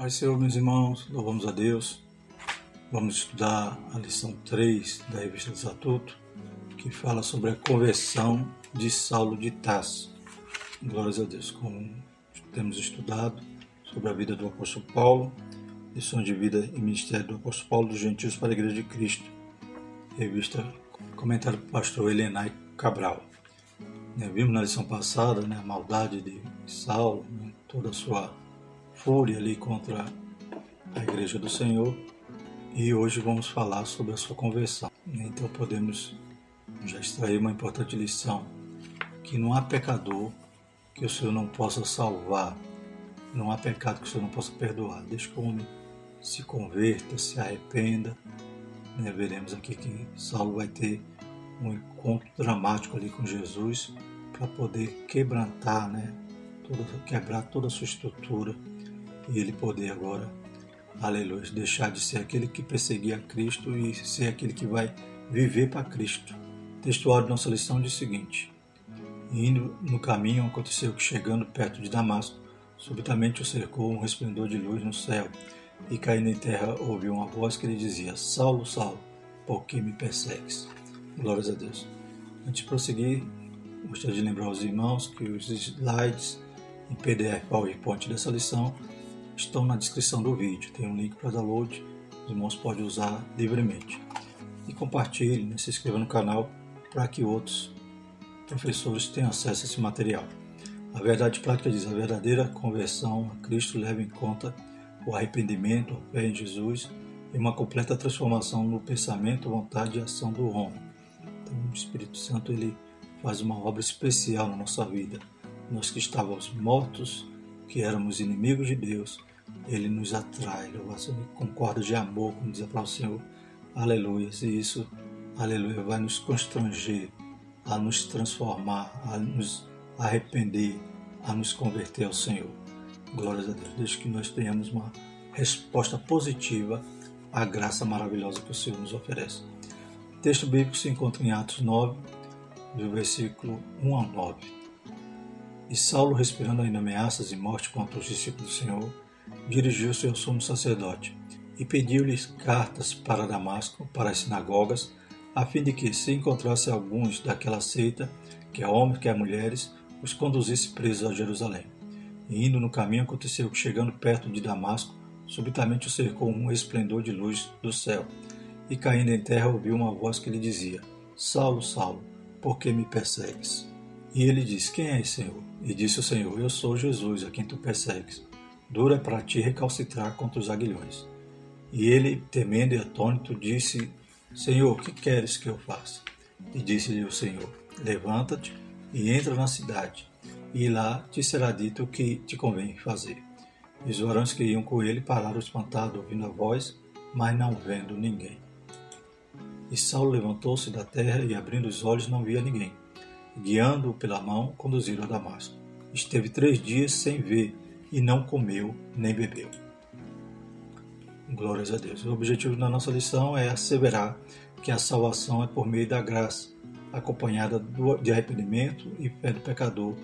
Pai Senhor, meus irmãos, louvamos a Deus. Vamos estudar a lição 3 da revista Desatuto, que fala sobre a conversão de Saulo de Tarso. Glórias a Deus, como temos estudado sobre a vida do apóstolo Paulo, lição de vida e ministério do apóstolo Paulo dos Gentios para a Igreja de Cristo, revista comentário do pastor Elenai Cabral. Né, vimos na lição passada né, a maldade de Saulo, né, toda a sua fúria ali contra a Igreja do Senhor e hoje vamos falar sobre a sua conversão. Então podemos já extrair uma importante lição que não há pecador que o Senhor não possa salvar, não há pecado que o Senhor não possa perdoar. Deixe que o homem se converta, se arrependa. Né? Veremos aqui que Saulo vai ter um encontro dramático ali com Jesus para poder quebrantar, né? Quebrar toda a sua estrutura e ele poder agora, aleluia, deixar de ser aquele que perseguia Cristo e ser aquele que vai viver para Cristo. O textuário da nossa lição diz o seguinte: Indo no caminho, aconteceu que, chegando perto de Damasco, subitamente o cercou um resplendor de luz no céu, e caindo em terra ouviu uma voz que lhe dizia: Saulo, Saulo, por que me persegues? Glórias a Deus. Antes de prosseguir, gostaria de lembrar aos irmãos que os slides em PDF PowerPoint dessa lição estão na descrição do vídeo. Tem um link para download, os irmãos podem usar livremente. E compartilhe, né, se inscreva no canal para que outros professores tenham acesso a esse material. A verdade prática diz: a verdadeira conversão a Cristo leva em conta o arrependimento, a fé em Jesus e uma completa transformação no pensamento, vontade e ação do homem. Então, o Espírito Santo ele faz uma obra especial na nossa vida. Nós que estávamos mortos, que éramos inimigos de Deus, ele nos atrai, louvação com cordas de amor, como diz a palavra do Senhor. Aleluia. E isso, aleluia, vai nos constranger a nos transformar, a nos arrepender, a nos converter ao Senhor. Glórias a Deus. Desde que nós tenhamos uma resposta positiva à graça maravilhosa que o Senhor nos oferece. O texto bíblico se encontra em Atos 9, do versículo 1 ao 9. E Saulo, respirando ainda ameaças e morte contra os discípulos do Senhor, dirigiu-se ao sumo sacerdote e pediu-lhes cartas para Damasco, para as sinagogas, a fim de que, se encontrasse alguns daquela seita, quer homens, quer mulheres, os conduzisse presos a Jerusalém. E indo no caminho, aconteceu que, chegando perto de Damasco, subitamente o cercou um esplendor de luz do céu, e caindo em terra ouviu uma voz que lhe dizia: Saulo, Saulo, por que me persegues? E ele disse: Quem és, Senhor? E disse o Senhor: Eu sou Jesus, a quem tu persegues dura para ti recalcitrar contra os aguilhões. E ele, temendo e atônito, disse: Senhor, que queres que eu faça? E disse-lhe o Senhor: Levanta-te e entra na cidade, e lá te será dito o que te convém fazer. E os varões que iam com ele pararam espantados, ouvindo a voz, mas não vendo ninguém. E Saulo levantou-se da terra e, abrindo os olhos, não via ninguém. Guiando-o pela mão, conduziram a Damasco. Esteve três dias sem ver e não comeu nem bebeu. Glórias a Deus. O objetivo da nossa lição é asseverar que a salvação é por meio da graça, acompanhada de arrependimento e fé do pecador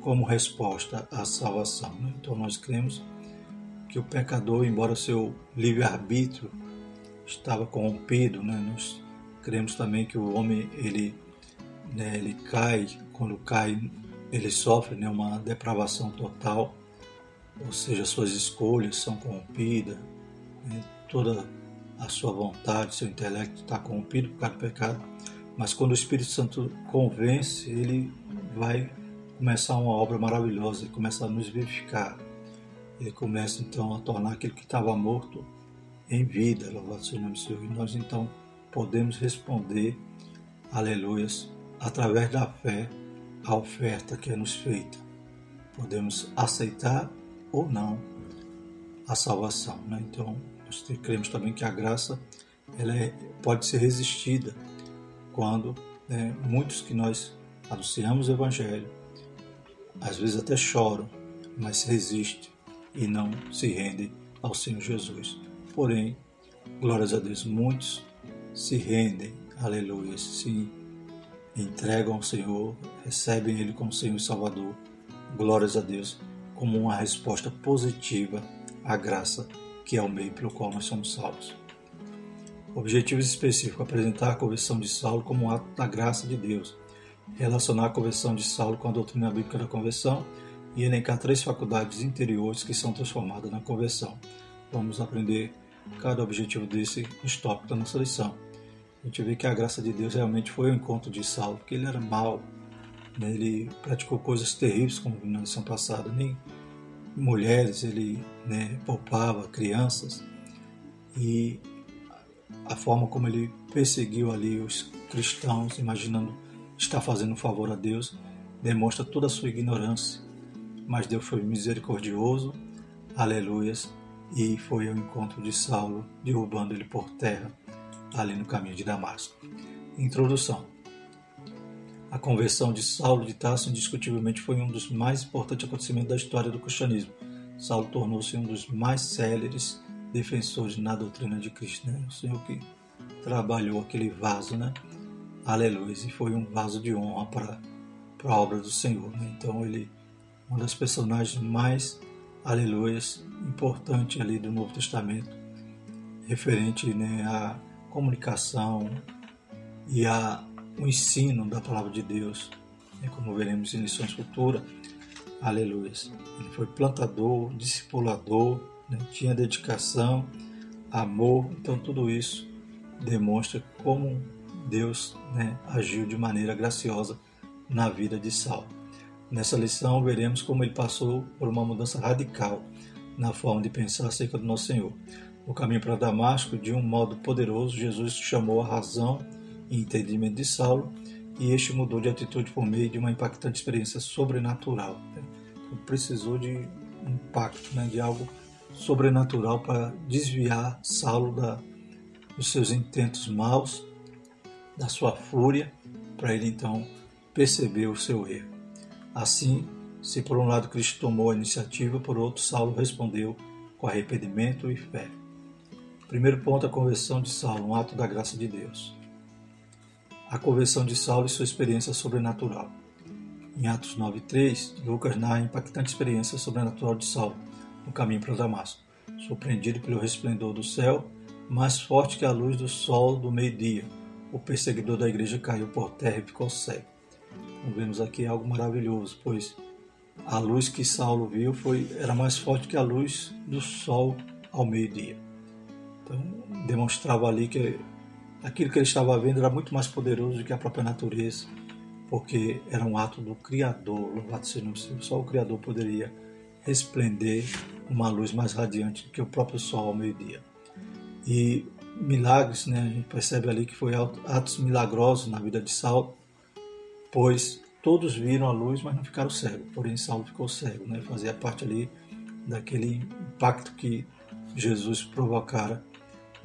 como resposta à salvação. Né? Então nós cremos que o pecador, embora seu livre-arbítrio estava corrompido, né? nós cremos também que o homem ele, né, ele cai, quando cai ele sofre né, uma depravação total ou seja, suas escolhas são corrompidas, né? toda a sua vontade, seu intelecto está corrompido por causa do pecado, mas quando o Espírito Santo convence, ele vai começar uma obra maravilhosa, ele começa a nos vivificar, ele começa então a tornar aquilo que estava morto em vida, louvado seja o nome do Senhor, e nós então podemos responder, aleluias, através da fé, a oferta que é nos feita. Podemos aceitar ou não a salvação. Né? Então, nós cremos também que a graça ela é, pode ser resistida quando né, muitos que nós anunciamos o Evangelho, às vezes até choram, mas se resistem e não se rendem ao Senhor Jesus. Porém, glórias a Deus, muitos se rendem, aleluia, se entregam ao Senhor, recebem Ele como Senhor e Salvador. Glórias a Deus como uma resposta positiva a graça, que é o meio pelo qual nós somos salvos. Objetivos específicos: apresentar a conversão de Saulo como um ato da graça de Deus, relacionar a conversão de Saulo com a doutrina bíblica da conversão e elencar três faculdades interiores que são transformadas na conversão. Vamos aprender cada objetivo desse nos tópicos da nossa lição. A gente vê que a graça de Deus realmente foi o encontro de Saulo, porque ele era mau, né? ele praticou coisas terríveis, como na lição passada, nem mulheres ele né, poupava, crianças, e a forma como ele perseguiu ali os cristãos, imaginando estar fazendo um favor a Deus, demonstra toda a sua ignorância. Mas Deus foi misericordioso, aleluias, e foi ao encontro de Saulo, derrubando ele por terra, ali no caminho de Damasco. Introdução. A conversão de Saulo de Tarso indiscutivelmente foi um dos mais importantes acontecimentos da história do cristianismo. Saulo tornou-se um dos mais céleres defensores na doutrina de Cristo, né? O Senhor que trabalhou aquele vaso, né? Aleluia, e foi um vaso de honra para, para a obra do Senhor, né? Então ele uma das personagens mais aleluias importante ali do Novo Testamento, referente né, à comunicação e a o ensino da palavra de Deus, né, como veremos em lições futuras. Aleluia. Ele foi plantador, discipulador, né, tinha dedicação, amor, então tudo isso demonstra como Deus né, agiu de maneira graciosa na vida de Saulo. Nessa lição veremos como ele passou por uma mudança radical na forma de pensar acerca do nosso Senhor. No caminho para Damasco, de um modo poderoso, Jesus chamou a razão entendimento de Saulo, e este mudou de atitude por meio de uma impactante experiência sobrenatural. Né? Então, precisou de um impacto, né, de algo sobrenatural para desviar Saulo da, dos seus intentos maus, da sua fúria, para ele então perceber o seu erro. Assim, se por um lado Cristo tomou a iniciativa, por outro Saulo respondeu com arrependimento e fé. Primeiro ponto, a conversão de Saulo, um ato da graça de Deus a conversão de Saulo e sua experiência sobrenatural. Em Atos 9:3, Lucas narra a impactante experiência sobrenatural de Saulo no caminho para Damasco, surpreendido pelo resplendor do céu, mais forte que a luz do sol do meio-dia. O perseguidor da igreja caiu por terra e ficou cego. Então, vemos aqui algo maravilhoso, pois a luz que Saulo viu foi era mais forte que a luz do sol ao meio-dia. Então, demonstrava ali que aquilo que ele estava vendo era muito mais poderoso do que a própria natureza, porque era um ato do Criador, louvado seja o Senhor. Só o Criador poderia resplender uma luz mais radiante do que o próprio sol ao meio-dia. E milagres, né, a gente percebe ali que foi atos milagrosos na vida de Saulo, pois todos viram a luz, mas não ficaram cegos. Porém, Saulo ficou cego, né, fazia parte ali daquele impacto que Jesus provocara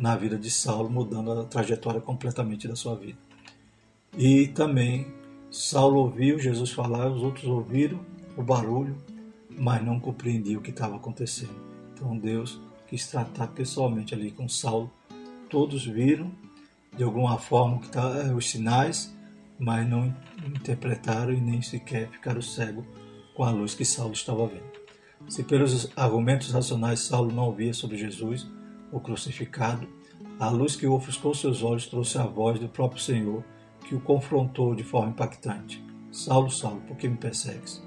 na vida de Saulo, mudando a trajetória completamente da sua vida. E também Saulo ouviu Jesus falar, os outros ouviram o barulho, mas não compreendiam o que estava acontecendo. Então Deus quis tratar pessoalmente ali com Saulo. Todos viram de alguma forma que tá, eh, os sinais, mas não interpretaram e nem sequer ficaram cegos com a luz que Saulo estava vendo. Se pelos argumentos racionais Saulo não ouvia sobre Jesus, o crucificado, a luz que ofuscou seus olhos trouxe a voz do próprio Senhor, que o confrontou de forma impactante. Saulo, Saulo, por que me persegues?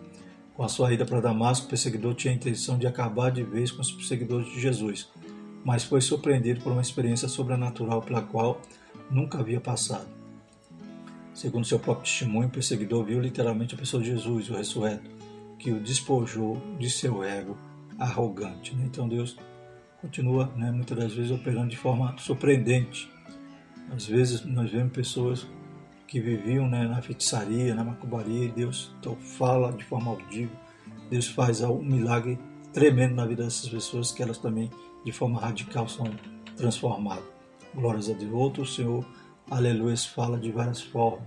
Com a sua ida para Damasco, o perseguidor tinha a intenção de acabar de vez com os perseguidores de Jesus, mas foi surpreendido por uma experiência sobrenatural pela qual nunca havia passado. Segundo seu próprio testemunho, o perseguidor viu literalmente a pessoa de Jesus, o ressurreto, que o despojou de seu ego arrogante. Então Deus continua, né, muitas das vezes, operando de forma surpreendente. Às vezes nós vemos pessoas que viviam né, na feitiçaria, na macumbaria, e Deus então fala de forma audível. Deus faz um milagre tremendo na vida dessas pessoas que elas também, de forma radical, são transformadas. Glórias a Deus. Outro Senhor, aleluia, fala de várias formas.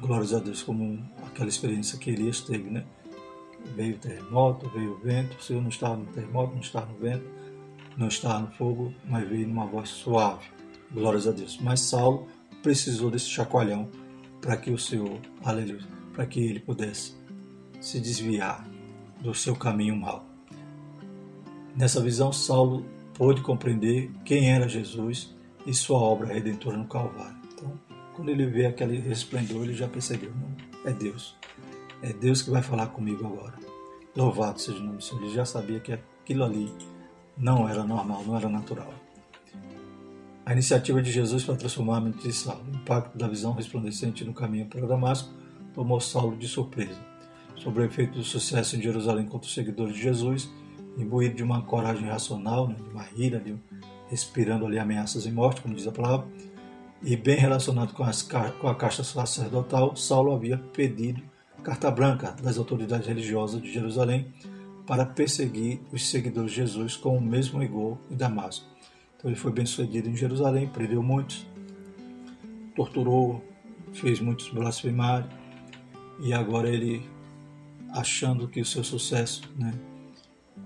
Glórias a Deus, como aquela experiência que Elias teve, né? Veio o terremoto, veio o vento, o Senhor não estava no terremoto, não estava no vento, não estava no fogo, mas veio numa voz suave. Glórias a Deus. Mas Saulo precisou desse chacoalhão para que o Senhor, aleluia, para que ele pudesse se desviar do seu caminho mau. Nessa visão, Saulo pôde compreender quem era Jesus e sua obra redentora no Calvário. Então, quando ele vê aquele resplendor, ele já percebeu: não, é Deus. É Deus que vai falar comigo agora. Louvado seja o nome do Senhor. Ele já sabia que aquilo ali não era normal, não era natural. A iniciativa de Jesus para transformar a mente de Saulo, o impacto da visão resplandecente no caminho para Damasco, tomou Saulo de surpresa. Sobre o efeito do sucesso em Jerusalém contra os seguidores de Jesus, imbuído de uma coragem racional, né, de uma ira, de, respirando ali ameaças e morte, como diz a palavra, e bem relacionado com, as, com a caixa sacerdotal, Saulo havia pedido carta branca das autoridades religiosas de Jerusalém para perseguir os seguidores de Jesus com o mesmo rigor em Damasco. Então ele foi bem sucedido em Jerusalém, prendeu muitos, torturou, fez muitos blasfemários e agora ele achando que o seu sucesso né,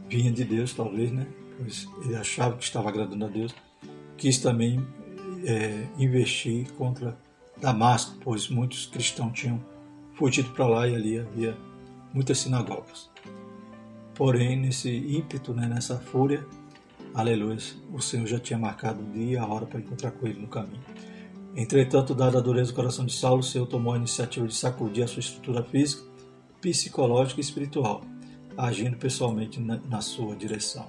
vinha de Deus, talvez, né, pois ele achava que estava agradando a Deus, quis também é, investir contra Damasco, pois muitos cristãos tinham fugido para lá e ali havia muitas sinagogas. Porém, nesse ímpeto, né, nessa fúria, aleluia, o Senhor já tinha marcado o dia e a hora para encontrar com ele no caminho. Entretanto, dada a dureza do coração de Saulo, o Senhor tomou a iniciativa de sacudir a sua estrutura física, psicológica e espiritual, agindo pessoalmente na, na sua direção.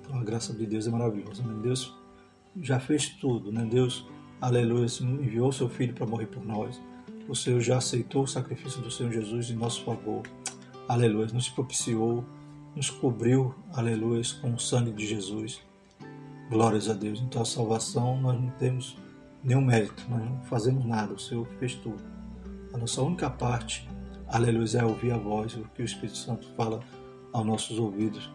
Então, a graça de Deus é maravilhosa. Né? Deus já fez tudo, né? Deus, aleluia, enviou seu Filho para morrer por nós. O Senhor já aceitou o sacrifício do Senhor Jesus em nosso favor. Aleluia, nos propiciou, nos cobriu, aleluia, com o sangue de Jesus. Glórias a Deus. Então a salvação nós não temos nenhum mérito, nós não fazemos nada, o Senhor fez tudo. A nossa única parte, aleluia, é ouvir a voz, o que o Espírito Santo fala aos nossos ouvidos,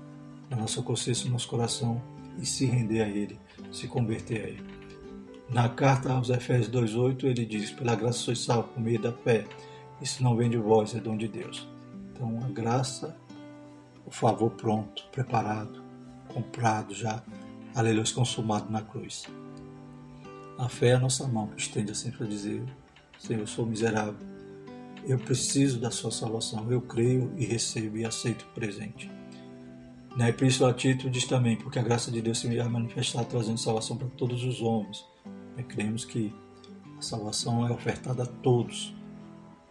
na nossa consciência, no nosso coração e se render a Ele, se converter a Ele. Na carta aos Efésios 2,8 ele diz: Pela graça sois salvos por meio da fé. Isso não vem de vós, é dom de Deus. Então a graça, o favor pronto, preparado, comprado já, aleluia, consumado na cruz. A fé é a nossa mão que estende assim para dizer: Senhor, eu sou miserável. Eu preciso da sua salvação. Eu creio e recebo e aceito o presente. Na Epístola a Tito diz também, porque a graça de Deus se irá manifestar trazendo salvação para todos os homens. Né? Cremos que a salvação é ofertada a todos.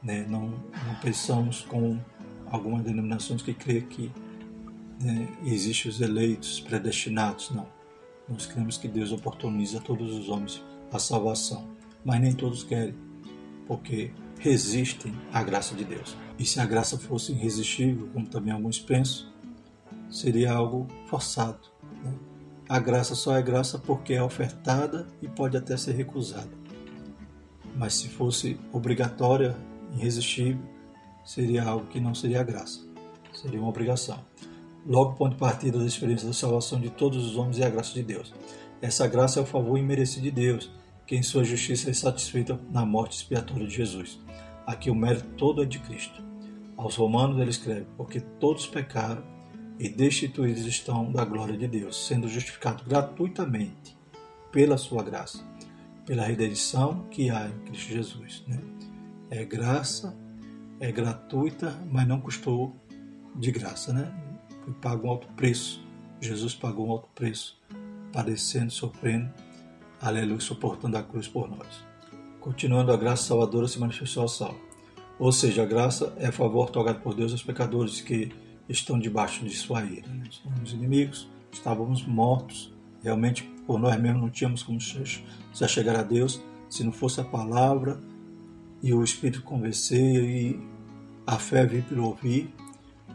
Né? Não, não pensamos com algumas denominações que creem que né, existem os eleitos predestinados. Não. Nós cremos que Deus oportuniza a todos os homens a salvação. Mas nem todos querem, porque resistem à graça de Deus. E se a graça fosse irresistível, como também alguns pensam, seria algo forçado. Né? A graça só é graça porque é ofertada e pode até ser recusada. Mas se fosse obrigatória, irresistível, seria algo que não seria graça, seria uma obrigação. Logo, ponto de partida da experiência da salvação de todos os homens é a graça de Deus. Essa graça é o favor imerecido de Deus, que em sua justiça é satisfeita na morte expiatória de Jesus. Aqui o mérito todo é de Cristo. Aos Romanos ele escreve: Porque todos pecaram e destituídos estão da glória de Deus, sendo justificados gratuitamente pela sua graça, pela redenção que há em Cristo Jesus. Né? É graça, é gratuita, mas não custou de graça, né? Foi pago um alto preço. Jesus pagou um alto preço, padecendo, sofrendo, aleluia, suportando a cruz por nós. Continuando, a graça salvadora se manifestou ao salvo. Ou seja, a graça é favor otorgado por Deus aos pecadores que estão debaixo de sua ira. Né? Somos inimigos, estávamos mortos, realmente por nós mesmos não tínhamos como se chegar a Deus se não fosse a palavra e o Espírito convencer e a fé vir pelo ouvir,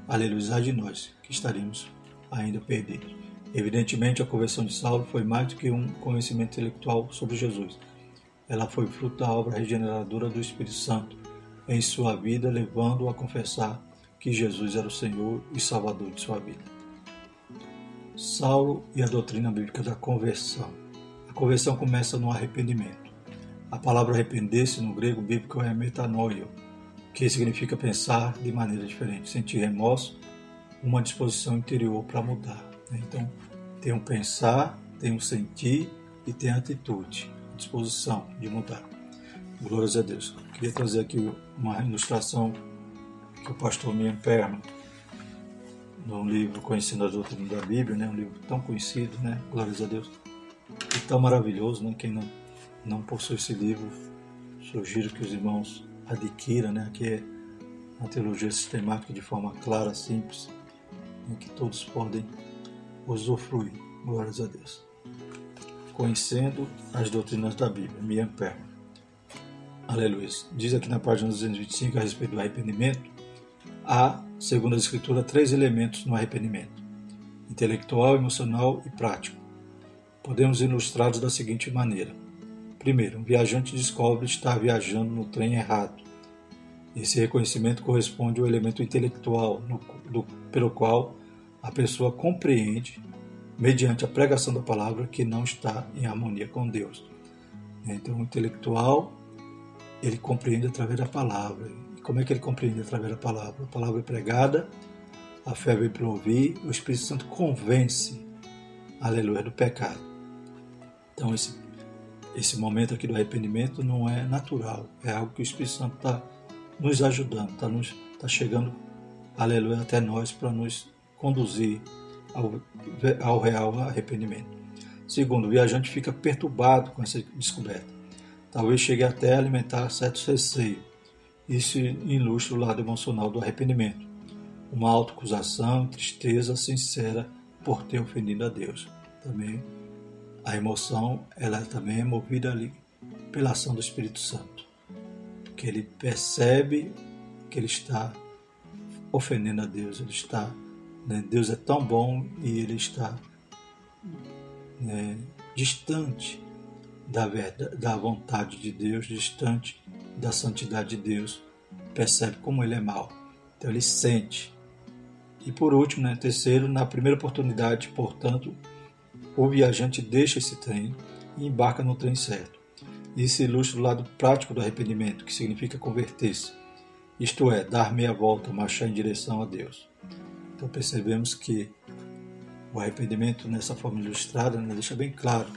aleluia de nós, que estaríamos ainda perdidos. Evidentemente, a conversão de Saulo foi mais do que um conhecimento intelectual sobre Jesus. Ela foi fruto da obra regeneradora do Espírito Santo em sua vida, levando-o a confessar que Jesus era o Senhor e Salvador de sua vida. Saulo e a doutrina bíblica da conversão. A conversão começa no arrependimento. A palavra arrepender-se no grego bíblico é metanoia, que significa pensar de maneira diferente, sentir remorso, uma disposição interior para mudar. Né? Então, tem um pensar, tem um sentir e tem a atitude, disposição de mudar. Glórias a Deus. queria trazer aqui uma ilustração que o pastor Mian Perno num livro Conhecendo a Doutrina da Bíblia, né? um livro tão conhecido, né? glórias a Deus, e tão maravilhoso. Né? Quem não, não possui esse livro, sugiro que os irmãos adquiram, né? que é a teologia sistemática de forma clara, simples, né? que todos podem usufruir. Glórias a Deus. Conhecendo as doutrinas da Bíblia, Mian Perman. Aleluia. Diz aqui na página 225 a respeito do arrependimento, há, segundo a Escritura, três elementos no arrependimento: intelectual, emocional e prático. Podemos ilustrá-los da seguinte maneira: primeiro, um viajante descobre estar viajando no trem errado. Esse reconhecimento corresponde ao elemento intelectual no, do, pelo qual a pessoa compreende, mediante a pregação da palavra, que não está em harmonia com Deus. Então, o intelectual ele compreende através da palavra. Como é que ele compreende através da palavra? A palavra é pregada, a fé vem para ouvir, o Espírito Santo convence, aleluia, do pecado. Então, esse, esse momento aqui do arrependimento não é natural, é algo que o Espírito Santo está nos ajudando, está tá chegando, aleluia, até nós para nos conduzir ao, ao real arrependimento. Segundo, o viajante fica perturbado com essa descoberta talvez chegue até a alimentar certo receio. Isso ilustra o lado emocional do arrependimento, uma autoacusação, tristeza sincera por ter ofendido a Deus. Também a emoção, ela também é movida ali pela ação do Espírito Santo, que ele percebe que ele está ofendendo a Deus, ele está, né, Deus é tão bom e ele está né, distante da, verdade, da vontade de Deus, distante da santidade de Deus, percebe como ele é mau. Então ele sente. E por último, né, terceiro, na primeira oportunidade, portanto, o viajante deixa esse trem e embarca no trem certo. Isso ilustra o lado prático do arrependimento, que significa converter-se, isto é, dar meia volta, marchar em direção a Deus. Então percebemos que o arrependimento nessa forma ilustrada né, deixa bem claro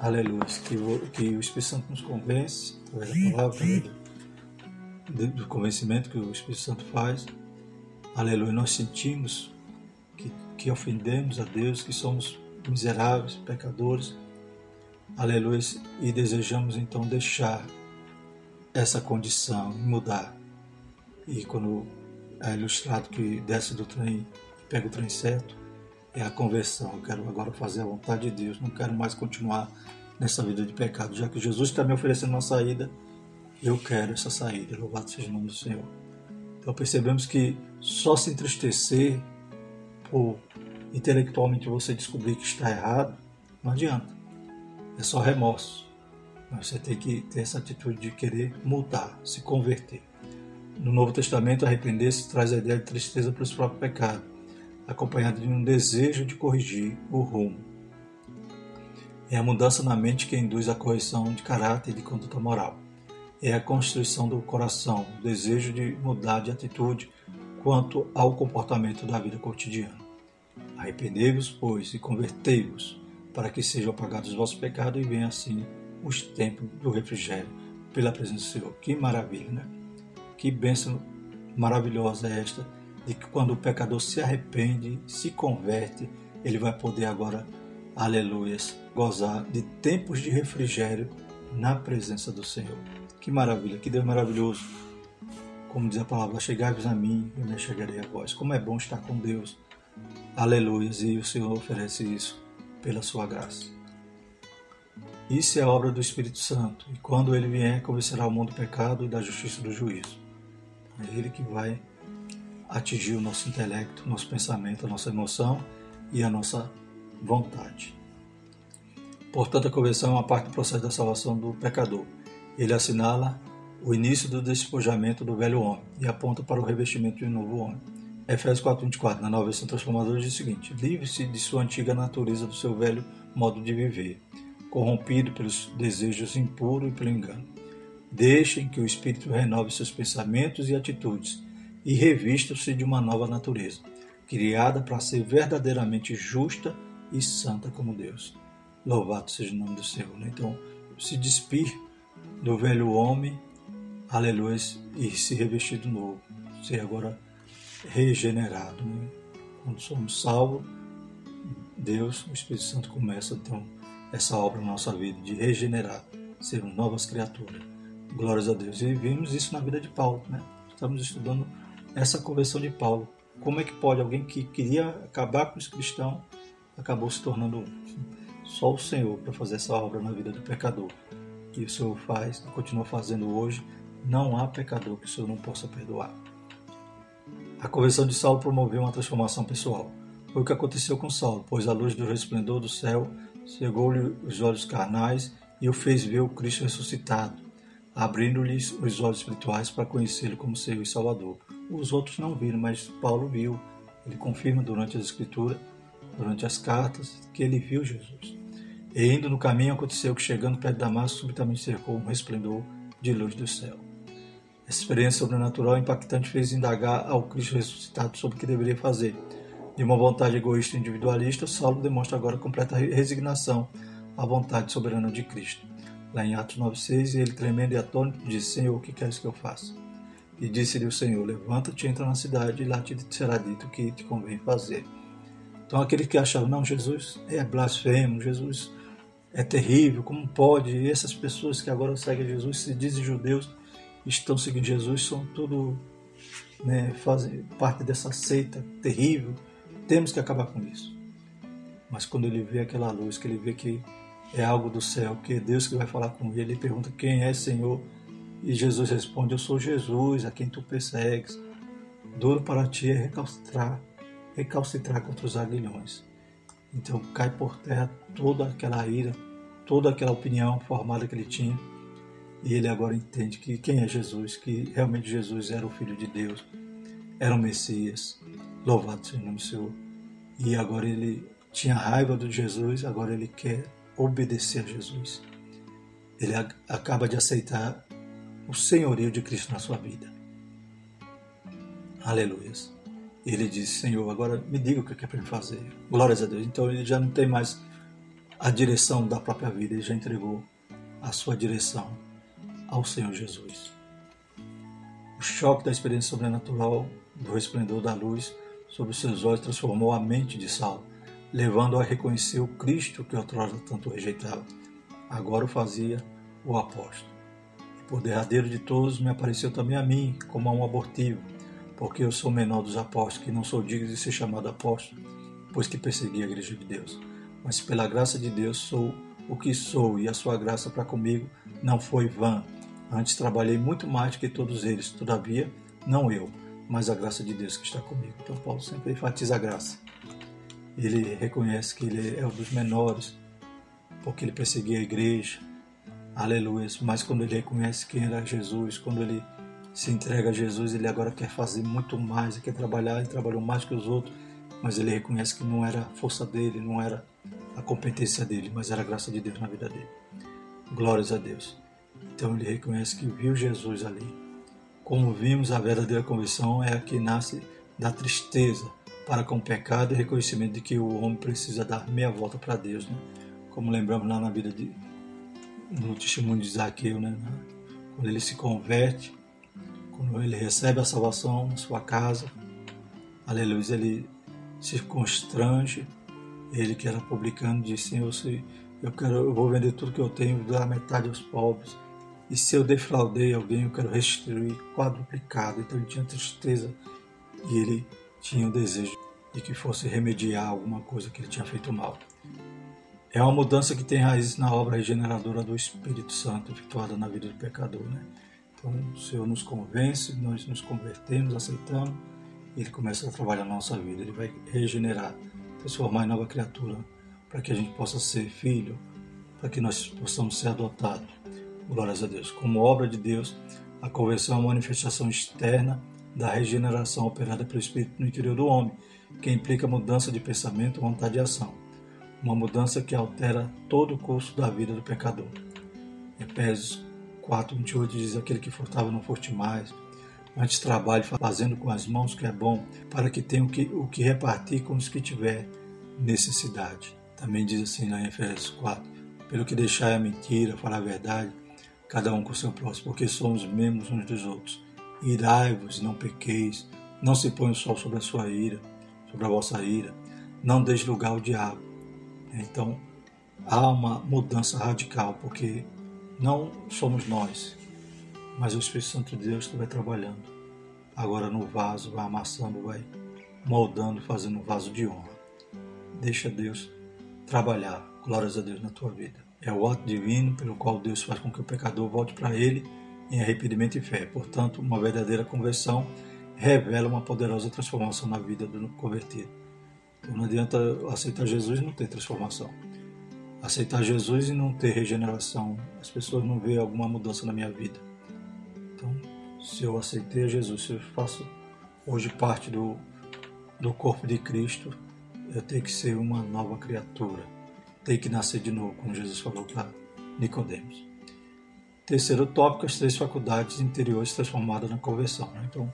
Aleluia. Que, que o Espírito Santo nos convence, através da palavra, também do, do convencimento que o Espírito Santo faz. Aleluia. Nós sentimos que, que ofendemos a Deus, que somos miseráveis, pecadores. Aleluia. E desejamos então deixar essa condição e mudar. E quando é ilustrado que desce do trem pega o trem certo, é a conversão. Eu quero agora fazer a vontade de Deus, não quero mais continuar nessa vida de pecado. Já que Jesus está me oferecendo uma saída, eu quero essa saída. Louvado seja o nome do Senhor. Então percebemos que só se entristecer por intelectualmente você descobrir que está errado, não adianta. É só remorso. Você tem que ter essa atitude de querer mudar, se converter. No Novo Testamento, arrepender-se traz a ideia de tristeza pelos próprios pecados acompanhado de um desejo de corrigir o rumo. É a mudança na mente que induz a correção de caráter e de conduta moral. É a constituição do coração, o desejo de mudar de atitude quanto ao comportamento da vida cotidiana. Arrependei-vos, pois, e convertei-vos, para que sejam apagados os vossos pecados e venham assim os tempos do refrigério pela presença do Senhor. Que maravilha, né? Que bênção maravilhosa é esta de que quando o pecador se arrepende, se converte, ele vai poder agora, aleluias, gozar de tempos de refrigério na presença do Senhor. Que maravilha, que Deus maravilhoso. Como diz a palavra, chegai-vos a mim e me chegarei a vós. Como é bom estar com Deus. Aleluias, e o Senhor oferece isso pela sua graça. Isso é a obra do Espírito Santo, e quando ele vier, convencerá o mundo do pecado e da justiça do juízo. É ele que vai atingir o nosso intelecto, nosso pensamento, a nossa emoção e a nossa vontade. Portanto, a conversão é uma parte do processo da salvação do pecador. Ele assinala o início do despojamento do velho homem e aponta para o revestimento de um novo homem. Efésios 4:24, na nova versão transformadora, diz o seguinte: Livre-se de sua antiga natureza, do seu velho modo de viver, corrompido pelos desejos impuros e pelo engano. Deixem que o Espírito renove seus pensamentos e atitudes e revista-se de uma nova natureza, criada para ser verdadeiramente justa e santa como Deus. Louvado seja o nome do Senhor. Né? Então, se despir do velho homem, aleluia, e se revestir do novo, ser agora regenerado. Né? Quando somos salvos, Deus, o Espírito Santo começa então essa obra na nossa vida de regenerar, sermos novas criaturas. Glórias a Deus. E vimos isso na vida de Paulo, né? Estamos estudando essa conversão de Paulo. Como é que pode alguém que queria acabar com os cristãos acabou se tornando só o Senhor para fazer essa obra na vida do pecador? E o Senhor faz, continua fazendo hoje. Não há pecador que o Senhor não possa perdoar. A conversão de Saulo promoveu uma transformação pessoal. Foi o que aconteceu com Saulo, pois a luz do resplendor do céu cegou-lhe os olhos carnais e o fez ver o Cristo ressuscitado, abrindo-lhes os olhos espirituais para conhecê-lo como Senhor e Salvador. Os outros não viram, mas Paulo viu. Ele confirma durante as Escrituras, durante as cartas, que ele viu Jesus. E indo no caminho, aconteceu que, chegando perto de Damasco, subitamente cercou um resplendor de luz do céu. Essa experiência sobrenatural impactante fez indagar ao Cristo ressuscitado sobre o que deveria fazer. De uma vontade egoísta e individualista, Saulo demonstra agora completa resignação à vontade soberana de Cristo. Lá em Atos 9,6, ele, tremendo e atônito, disse: Senhor, o que queres que eu faça? E disse-lhe o Senhor: Levanta-te, entra na cidade, e lá te será dito o que te convém fazer. Então, aqueles que achavam, não, Jesus é blasfemo, Jesus é terrível, como pode? E essas pessoas que agora seguem Jesus, se dizem judeus, estão seguindo Jesus, são tudo, né, fazem parte dessa seita terrível temos que acabar com isso. Mas quando ele vê aquela luz, que ele vê que é algo do céu, que é Deus que vai falar com ele, ele pergunta quem é Senhor, e Jesus responde: Eu sou Jesus, a quem tu persegues. Duro para ti é recalcitrar, recalcitrar contra os aguilhões. Então cai por terra toda aquela ira, toda aquela opinião formada que ele tinha, e ele agora entende que quem é Jesus, que realmente Jesus era o Filho de Deus, era o Messias, Louvado seja o nome do Senhor. E agora ele tinha raiva de Jesus, agora ele quer obedecer a Jesus. Ele acaba de aceitar o senhorio de Cristo na sua vida. Aleluia. Ele diz: Senhor, agora me diga o que é para fazer. Glórias a Deus. Então ele já não tem mais a direção da própria vida, ele já entregou a sua direção ao Senhor Jesus. O choque da experiência sobrenatural do resplendor da luz sobre seus olhos transformou a mente de Saulo, levando-o a reconhecer o Cristo que outrora tanto rejeitava. Agora o fazia o apóstolo. E por derradeiro de todos me apareceu também a mim, como a um abortivo, porque eu sou menor dos apóstolos, que não sou digno de ser chamado apóstolo, pois que persegui a igreja de Deus. Mas pela graça de Deus sou o que sou, e a sua graça para comigo não foi vã. Antes trabalhei muito mais do que todos eles, todavia, não eu, mas a graça de Deus que está comigo. Então Paulo sempre enfatiza a graça. Ele reconhece que ele é um dos menores, porque ele perseguia a igreja. Aleluia. Mas quando ele reconhece quem era Jesus, quando ele se entrega a Jesus, ele agora quer fazer muito mais, quer trabalhar, ele trabalhou mais que os outros, mas ele reconhece que não era a força dele, não era a competência dele, mas era a graça de Deus na vida dele. Glórias a Deus. Então ele reconhece que viu Jesus ali, como vimos, a verdadeira conversão é a que nasce da tristeza para com o pecado e reconhecimento de que o homem precisa dar meia volta para Deus, né? Como lembramos lá na vida de no testemunho de Zaqueu, né? Quando ele se converte, quando ele recebe a salvação na sua casa, aleluia, ele se constrange, ele que era publicano disse, Senhor, eu quero, eu vou vender tudo que eu tenho, dar metade aos pobres e se eu defraudei alguém, eu quero restituir quadruplicado. Então ele tinha tristeza e ele tinha o desejo de que fosse remediar alguma coisa que ele tinha feito mal. É uma mudança que tem raízes na obra regeneradora do Espírito Santo, efetuada na vida do pecador. Né? Então o Senhor nos convence, nós nos convertemos, aceitamos, e Ele começa a trabalhar na nossa vida. Ele vai regenerar, transformar em nova criatura, para que a gente possa ser filho, para que nós possamos ser adotados glórias a Deus. Como obra de Deus, a conversão é uma manifestação externa da regeneração operada pelo Espírito no interior do homem, que implica mudança de pensamento, vontade e ação. Uma mudança que altera todo o curso da vida do pecador. Efésios 4, 28 diz: Aquele que furtava não furte mais, antes trabalhe fazendo com as mãos que é bom, para que tenha o que, o que repartir com os que tiver necessidade. Também diz assim na Efésios 4: Pelo que deixar a mentira, falar a verdade, cada um com seu próximo, porque somos membros uns dos outros. Irai-vos, não pequeis, não se põe o sol sobre a sua ira, sobre a vossa ira. Não deixe lugar ao diabo. Então, há uma mudança radical, porque não somos nós, mas o Espírito Santo de Deus que vai trabalhando. Agora no vaso, vai amassando, vai moldando, fazendo um vaso de honra. Deixa Deus trabalhar. Glórias a Deus na tua vida. É o ato divino pelo qual Deus faz com que o pecador volte para Ele em arrependimento e fé. Portanto, uma verdadeira conversão revela uma poderosa transformação na vida do convertido. Então não adianta aceitar Jesus e não ter transformação. Aceitar Jesus e não ter regeneração. As pessoas não veem alguma mudança na minha vida. Então, se eu aceitei Jesus, se eu faço hoje parte do, do corpo de Cristo, eu tenho que ser uma nova criatura. Tenho que nascer de novo, como Jesus falou para Nicodemos. Terceiro tópico, as três faculdades interiores transformadas na conversão. Né? Então,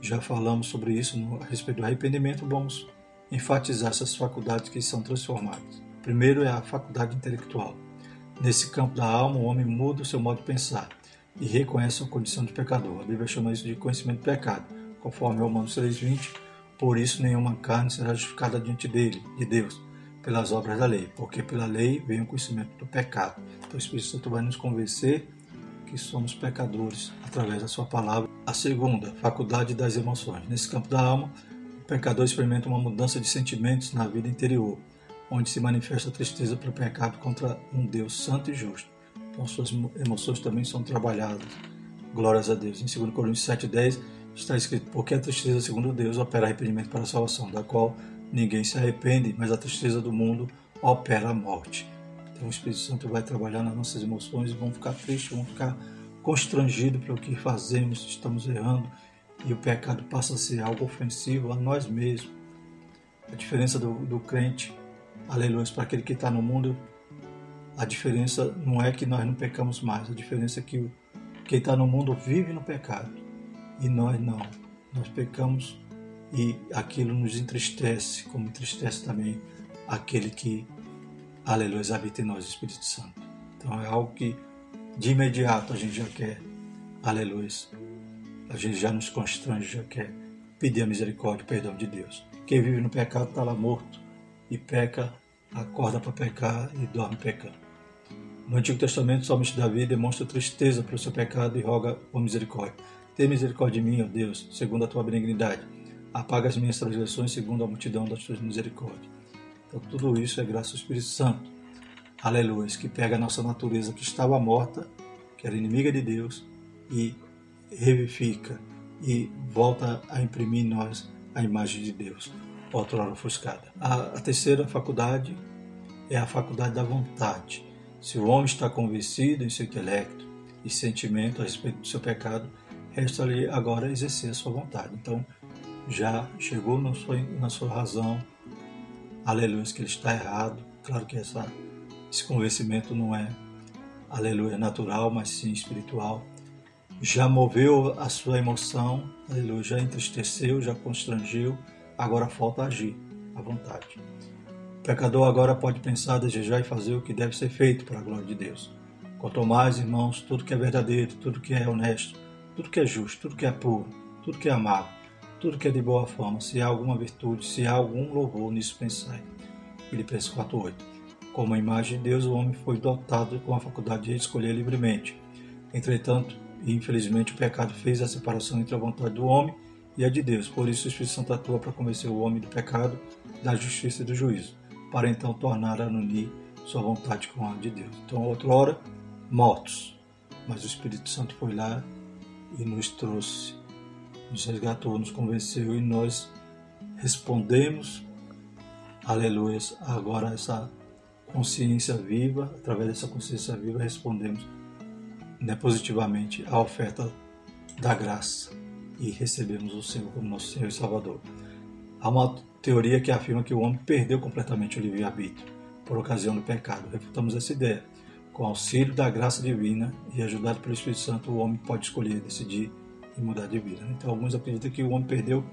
já falamos sobre isso no, a respeito do arrependimento, vamos enfatizar essas faculdades que são transformadas. Primeiro é a faculdade intelectual. Nesse campo da alma, o homem muda o seu modo de pensar e reconhece a condição de pecador. A Bíblia chama isso de conhecimento do pecado, conforme Romanos 3,20. Por isso, nenhuma carne será justificada diante dele, de Deus, pelas obras da lei, porque pela lei vem o conhecimento do pecado. Então, o Espírito Santo vai nos convencer que somos pecadores através da Sua palavra. A segunda, faculdade das emoções. Nesse campo da alma, o pecador experimenta uma mudança de sentimentos na vida interior, onde se manifesta a tristeza pelo pecado contra um Deus santo e justo. Então, suas emoções também são trabalhadas. Glórias a Deus. Em 2 Coríntios 7,10 está escrito: Porque a tristeza, segundo Deus, opera arrependimento para a salvação, da qual ninguém se arrepende, mas a tristeza do mundo opera a morte. Então, o Espírito Santo vai trabalhar nas nossas emoções e vão ficar tristes, vão ficar constrangidos pelo que fazemos, estamos errando e o pecado passa a ser algo ofensivo a nós mesmos. A diferença do, do crente, aleluia, para aquele que está no mundo, a diferença não é que nós não pecamos mais, a diferença é que quem está no mundo vive no pecado e nós não. Nós pecamos e aquilo nos entristece, como entristece também aquele que, aleluia, habita em nós, Espírito Santo. Então é algo que de imediato a gente já quer, aleluia, a gente já nos constrange, já quer pedir a misericórdia, o perdão de Deus. Quem vive no pecado está lá morto e peca, acorda para pecar e dorme pecando. No Antigo Testamento, o salmista Davi demonstra tristeza pelo seu pecado e roga por misericórdia. Tem misericórdia de mim, ó Deus, segundo a tua benignidade. Apaga as minhas transgressões segundo a multidão das tuas misericórdias. Então, tudo isso é graças ao Espírito Santo. Aleluia, que pega a nossa natureza que estava morta, que era inimiga de Deus, e revifica e volta a imprimir em nós a imagem de Deus, outrora ofuscada. A, a terceira faculdade é a faculdade da vontade. Se o homem está convencido em seu intelecto e sentimento a respeito do seu pecado, resta-lhe agora exercer a sua vontade. Então, já chegou na sua, na sua razão, aleluia, que ele está errado. Claro que essa, esse convencimento não é, aleluia, natural, mas sim espiritual já moveu a sua emoção, aleluia, já entristeceu, já constrangeu, agora falta agir à vontade. O pecador agora pode pensar, desejar e fazer o que deve ser feito para a glória de Deus. Quanto mais, irmãos, tudo que é verdadeiro, tudo que é honesto, tudo que é justo, tudo que é puro, tudo que é amável, tudo que é de boa fama, se há alguma virtude, se há algum louvor, nisso pensai. Filipenses 4.8 Como a imagem de Deus, o homem foi dotado com a faculdade de escolher livremente. Entretanto, infelizmente o pecado fez a separação entre a vontade do homem e a de Deus. Por isso o Espírito Santo atua para convencer o homem do pecado, da justiça e do juízo, para então tornar a unir sua vontade com a de Deus. Então, outrora, mortos, mas o Espírito Santo foi lá e nos trouxe, nos resgatou, nos convenceu e nós respondemos, aleluia, agora essa consciência viva, através dessa consciência viva respondemos né, positivamente a oferta da graça e recebemos o Senhor como nosso Senhor e Salvador. Há uma teoria que afirma que o homem perdeu completamente o livre-arbítrio por ocasião do pecado. Refutamos essa ideia. Com auxílio da graça divina e ajudado pelo Espírito Santo, o homem pode escolher, decidir e mudar de vida. Então, alguns acreditam que o homem perdeu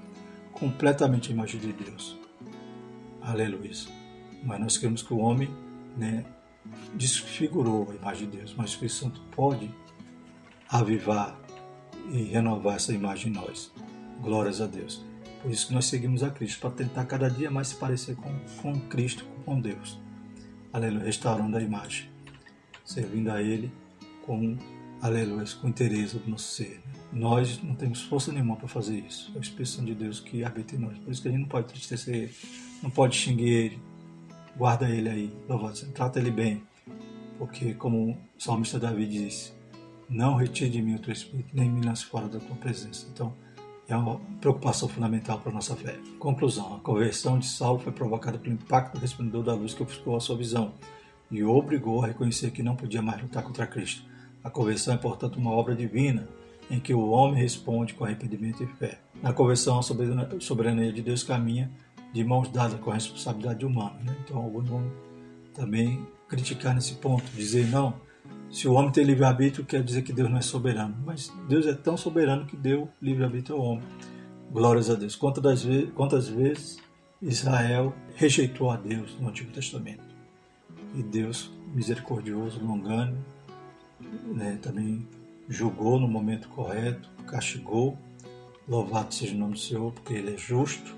completamente a imagem de Deus. Aleluia. Mas nós queremos que o homem né, desfigurou a imagem de Deus, mas o Espírito Santo pode avivar e renovar essa imagem em nós. Glórias a Deus. Por isso que nós seguimos a Cristo, para tentar cada dia mais se parecer com, com Cristo, com Deus. Aleluia, restaurando a imagem, servindo a Ele com, aleluia, com interesse do nosso ser. Nós não temos força nenhuma para fazer isso. É o Espírito Santo de Deus que habita em nós. Por isso que a gente não pode tristecer Ele, não pode xingar Ele. Guarda Ele aí, louvado seja. Trata Ele bem. Porque, como o salmista Davi disse, não retire de mim o teu Espírito, nem me lance fora da tua presença. Então, é uma preocupação fundamental para a nossa fé. Conclusão: a conversão de Saulo foi provocada pelo impacto resplendor da luz que ofuscou a sua visão e o obrigou a reconhecer que não podia mais lutar contra Cristo. A conversão é, portanto, uma obra divina em que o homem responde com arrependimento e fé. Na conversão, a soberania de Deus caminha de mãos dadas com a responsabilidade humana. Né? Então, alguns vão também criticar nesse ponto, dizer não, se o homem tem livre-arbítrio, quer dizer que Deus não é soberano. Mas Deus é tão soberano que deu livre-arbítrio ao homem. Glórias a Deus. Quantas vezes, quantas vezes Israel rejeitou a Deus no Antigo Testamento? E Deus, misericordioso, longânimo, né, também julgou no momento correto, castigou. Louvado seja o nome do Senhor, porque Ele é justo.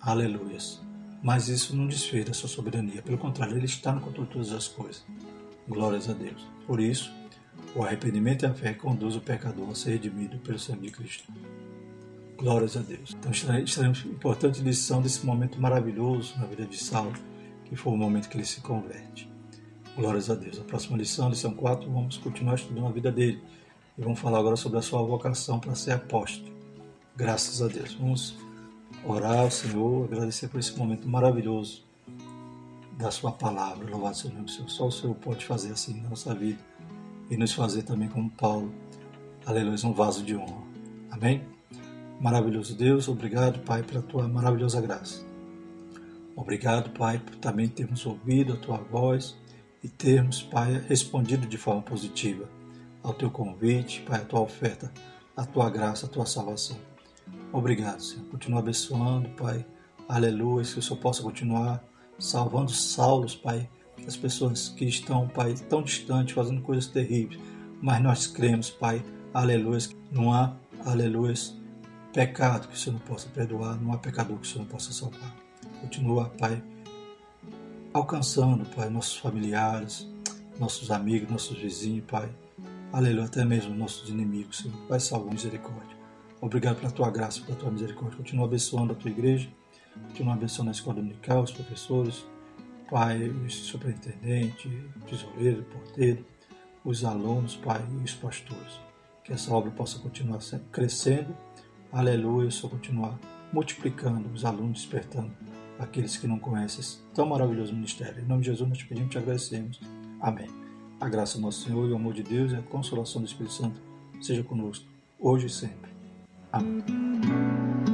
Aleluias. Mas isso não desfez da sua soberania. Pelo contrário, Ele está no controle de todas as coisas. Glórias a Deus. Por isso, o arrependimento e a fé conduz o pecador a ser redimido pelo sangue de Cristo. Glórias a Deus. Então, extremamente importante lição desse momento maravilhoso na vida de Saulo, que foi o momento que ele se converte. Glórias a Deus. A próxima lição, lição 4, vamos continuar estudando a vida dele. E vamos falar agora sobre a sua vocação para ser apóstolo. Graças a Deus. Vamos orar ao Senhor, agradecer por esse momento maravilhoso da Sua palavra. Louvado seja o Senhor. Só o Senhor pode fazer assim na nossa vida e nos fazer também como Paulo. Aleluia, um vaso de honra. Amém? Maravilhoso Deus, obrigado, Pai, pela tua maravilhosa graça. Obrigado, Pai, por também termos ouvido a tua voz e termos, Pai, respondido de forma positiva ao teu convite, Pai, a tua oferta, a tua graça, a tua salvação. Obrigado, Senhor. Continua abençoando, Pai. Aleluia, que o Senhor possa continuar salvando Saulos, Pai, as pessoas que estão, Pai, tão distantes, fazendo coisas terríveis, mas nós cremos, Pai, aleluia, não há, aleluia, pecado que o Senhor não possa perdoar, não há pecador que o Senhor não possa salvar. Continua, Pai, alcançando, Pai, nossos familiares, nossos amigos, nossos vizinhos, Pai, aleluia, até mesmo nossos inimigos, Senhor, Pai, salva misericórdia. Obrigado pela tua graça, pela tua misericórdia. Continua abençoando a tua igreja Continua abençoando a escola dominical, os professores, pai, o superintendente, tesoureiro, porteiro, os alunos, pai, e os pastores. Que essa obra possa continuar crescendo, aleluia, só continuar multiplicando os alunos, despertando aqueles que não conhecem esse tão maravilhoso ministério. Em nome de Jesus nós te pedimos e te agradecemos. Amém. A graça do nosso Senhor e o amor de Deus e a consolação do Espírito Santo seja conosco, hoje e sempre. Amém.